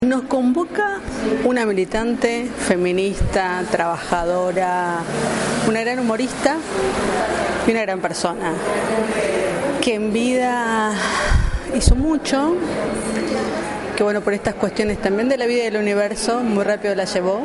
Nos convoca una militante feminista, trabajadora, una gran humorista y una gran persona, que en vida hizo mucho, que bueno, por estas cuestiones también de la vida y del universo, muy rápido la llevó.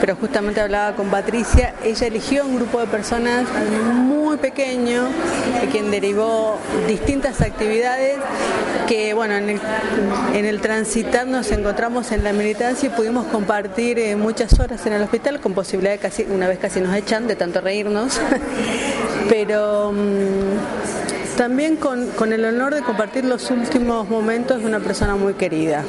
Pero justamente hablaba con Patricia, ella eligió un grupo de personas muy pequeño, de quien derivó distintas actividades que bueno, en el, en el transitar nos encontramos en la militancia y pudimos compartir eh, muchas horas en el hospital con posibilidad de casi, una vez casi nos echan de tanto reírnos, pero mm, también con, con el honor de compartir los últimos momentos de una persona muy querida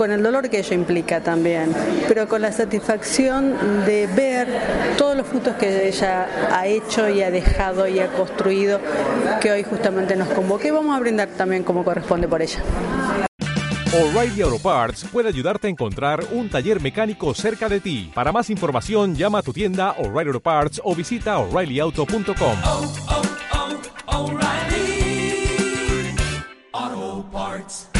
con el dolor que ello implica también, pero con la satisfacción de ver todos los frutos que ella ha hecho y ha dejado y ha construido, que hoy justamente nos convoca y vamos a brindar también como corresponde por ella. O'Reilly Auto Parts puede ayudarte a encontrar un taller mecánico cerca de ti. Para más información, llama a tu tienda O'Reilly Auto Parts o visita oreillyauto.com. hearts.